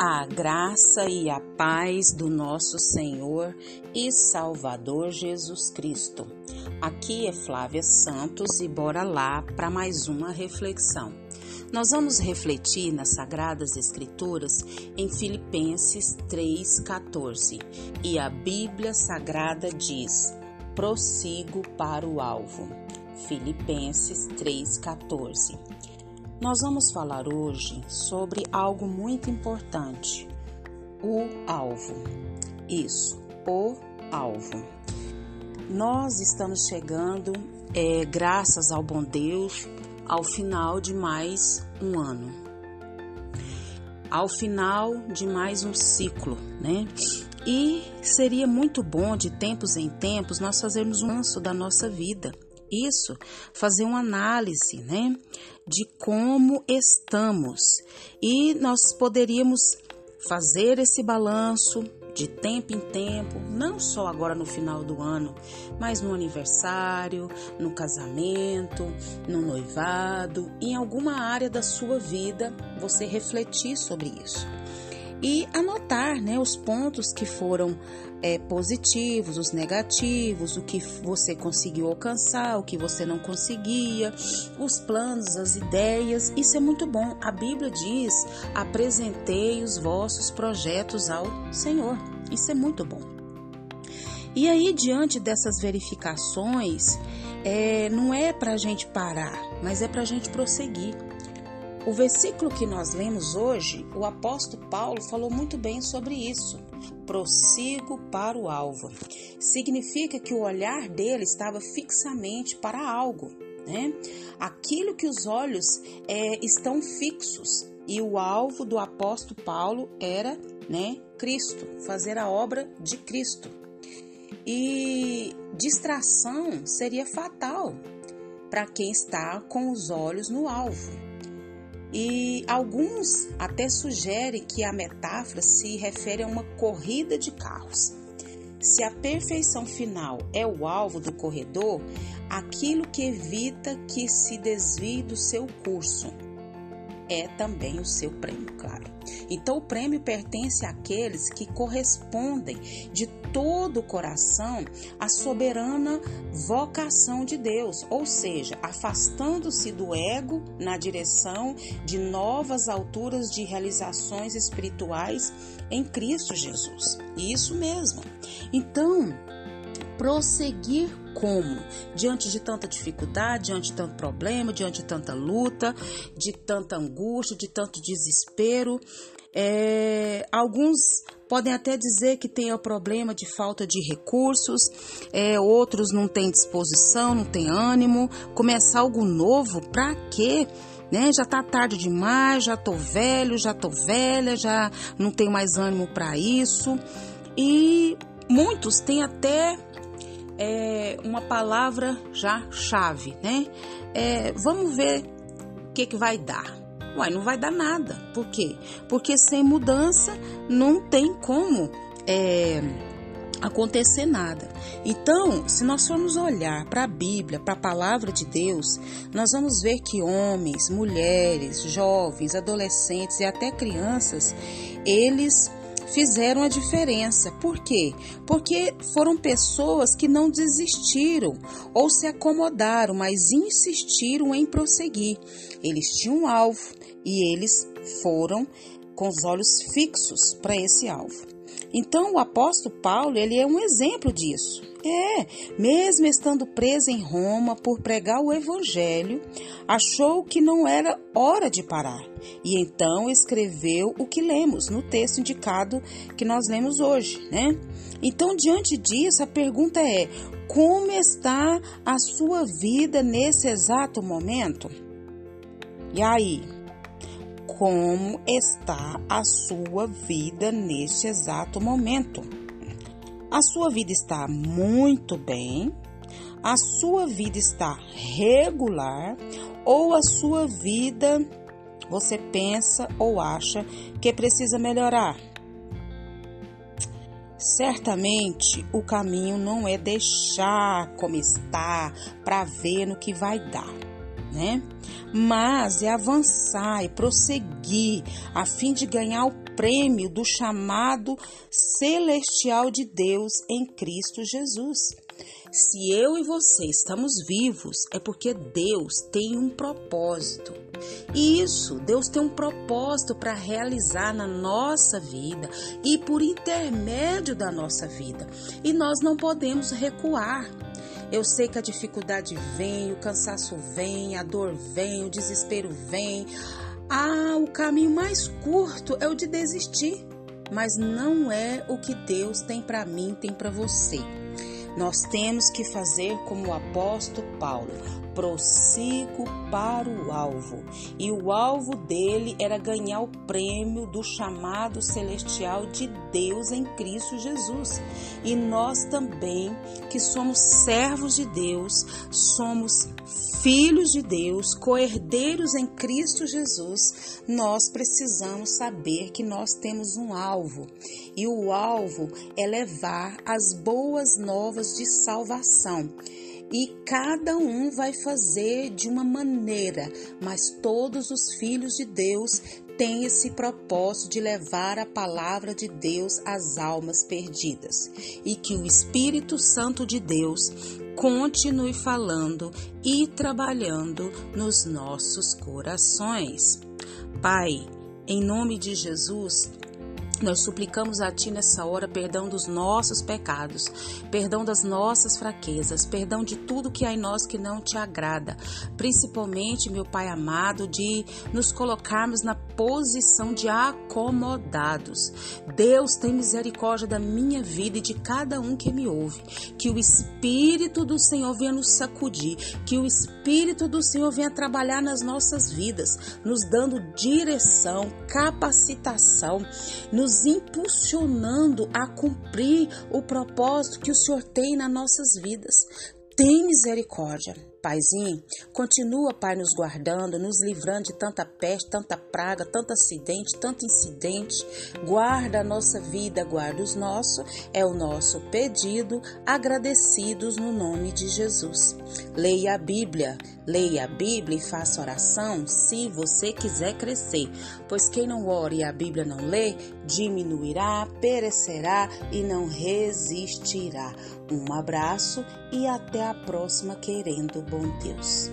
A graça e a paz do nosso Senhor e Salvador Jesus Cristo. Aqui é Flávia Santos e bora lá para mais uma reflexão. Nós vamos refletir nas Sagradas Escrituras em Filipenses 3,14 e a Bíblia Sagrada diz: prossigo para o alvo. Filipenses 3,14. Nós vamos falar hoje sobre algo muito importante: o alvo. Isso, o alvo. Nós estamos chegando, é, graças ao bom Deus, ao final de mais um ano, ao final de mais um ciclo, né? E seria muito bom de tempos em tempos nós fazermos um anso da nossa vida isso, fazer uma análise, né, de como estamos. E nós poderíamos fazer esse balanço de tempo em tempo, não só agora no final do ano, mas no aniversário, no casamento, no noivado, em alguma área da sua vida, você refletir sobre isso e anotar né, os pontos que foram é, positivos, os negativos, o que você conseguiu alcançar, o que você não conseguia, os planos, as ideias. Isso é muito bom. A Bíblia diz: apresentei os vossos projetos ao Senhor. Isso é muito bom. E aí, diante dessas verificações, é, não é para a gente parar, mas é para a gente prosseguir. O versículo que nós lemos hoje, o apóstolo Paulo falou muito bem sobre isso. Prossigo para o alvo. Significa que o olhar dele estava fixamente para algo, né? Aquilo que os olhos é, estão fixos. E o alvo do apóstolo Paulo era, né, Cristo, fazer a obra de Cristo. E distração seria fatal para quem está com os olhos no alvo. E alguns até sugerem que a metáfora se refere a uma corrida de carros. Se a perfeição final é o alvo do corredor, aquilo que evita que se desvie do seu curso é também o seu prêmio, claro. Então, o prêmio pertence àqueles que correspondem de todo o coração à soberana vocação de Deus, ou seja, afastando-se do ego na direção de novas alturas de realizações espirituais em Cristo Jesus. Isso mesmo. Então, prosseguir como? Diante de tanta dificuldade, diante de tanto problema, diante de tanta luta, de tanta angústia, de tanto desespero. É, alguns podem até dizer que tem o problema de falta de recursos, é, outros não têm disposição, não têm ânimo. Começar algo novo, para quê? Né? Já tá tarde demais, já tô velho, já tô velha, já não tenho mais ânimo para isso. E muitos têm até é, uma palavra já chave, né? É, vamos ver o que, que vai dar. Uai, não vai dar nada. Por quê? Porque sem mudança não tem como é, acontecer nada. Então, se nós formos olhar para a Bíblia, para a palavra de Deus, nós vamos ver que homens, mulheres, jovens, adolescentes e até crianças, eles fizeram a diferença. Por quê? Porque foram pessoas que não desistiram ou se acomodaram, mas insistiram em prosseguir. Eles tinham um alvo e eles foram com os olhos fixos para esse alvo. Então, o apóstolo Paulo, ele é um exemplo disso. É, mesmo estando preso em Roma por pregar o evangelho, achou que não era hora de parar e então escreveu o que lemos no texto indicado que nós lemos hoje, né? Então, diante disso, a pergunta é: como está a sua vida nesse exato momento? E aí? Como está a sua vida neste exato momento? A sua vida está muito bem, a sua vida está regular ou a sua vida você pensa ou acha que precisa melhorar. Certamente o caminho não é deixar como está para ver no que vai dar. Né? Mas é avançar e prosseguir a fim de ganhar o prêmio do chamado celestial de Deus em Cristo Jesus. Se eu e você estamos vivos, é porque Deus tem um propósito. E isso, Deus tem um propósito para realizar na nossa vida e por intermédio da nossa vida. E nós não podemos recuar. Eu sei que a dificuldade vem, o cansaço vem, a dor vem, o desespero vem. Ah, o caminho mais curto é o de desistir, mas não é o que Deus tem para mim, tem para você. Nós temos que fazer como o apóstolo Paulo, prossigo para o alvo. E o alvo dele era ganhar o prêmio do chamado celestial de Deus em Cristo Jesus. E nós também, que somos servos de Deus, somos filhos de Deus, coerdeiros em Cristo Jesus, nós precisamos saber que nós temos um alvo. E o alvo é levar as boas novas de salvação e cada um vai fazer de uma maneira, mas todos os filhos de Deus têm esse propósito de levar a palavra de Deus às almas perdidas e que o Espírito Santo de Deus continue falando e trabalhando nos nossos corações. Pai, em nome de Jesus, nós suplicamos a Ti nessa hora perdão dos nossos pecados, perdão das nossas fraquezas, perdão de tudo que há em nós que não te agrada, principalmente, meu Pai amado, de nos colocarmos na posição de acomodados. Deus tem misericórdia da minha vida e de cada um que me ouve. Que o Espírito do Senhor venha nos sacudir, que o Espírito do Senhor venha trabalhar nas nossas vidas, nos dando direção, capacitação, nos nos impulsionando a cumprir o propósito que o Senhor tem nas nossas vidas. Tem misericórdia. Paizinho, continua, Pai, nos guardando, nos livrando de tanta peste, tanta praga, tanto acidente, tanto incidente. Guarda a nossa vida, guarda os nossos, é o nosso pedido, agradecidos no nome de Jesus. Leia a Bíblia, leia a Bíblia e faça oração se você quiser crescer, pois quem não ora e a Bíblia não lê, diminuirá, perecerá e não resistirá. Um abraço e até a próxima, querendo bom Deus.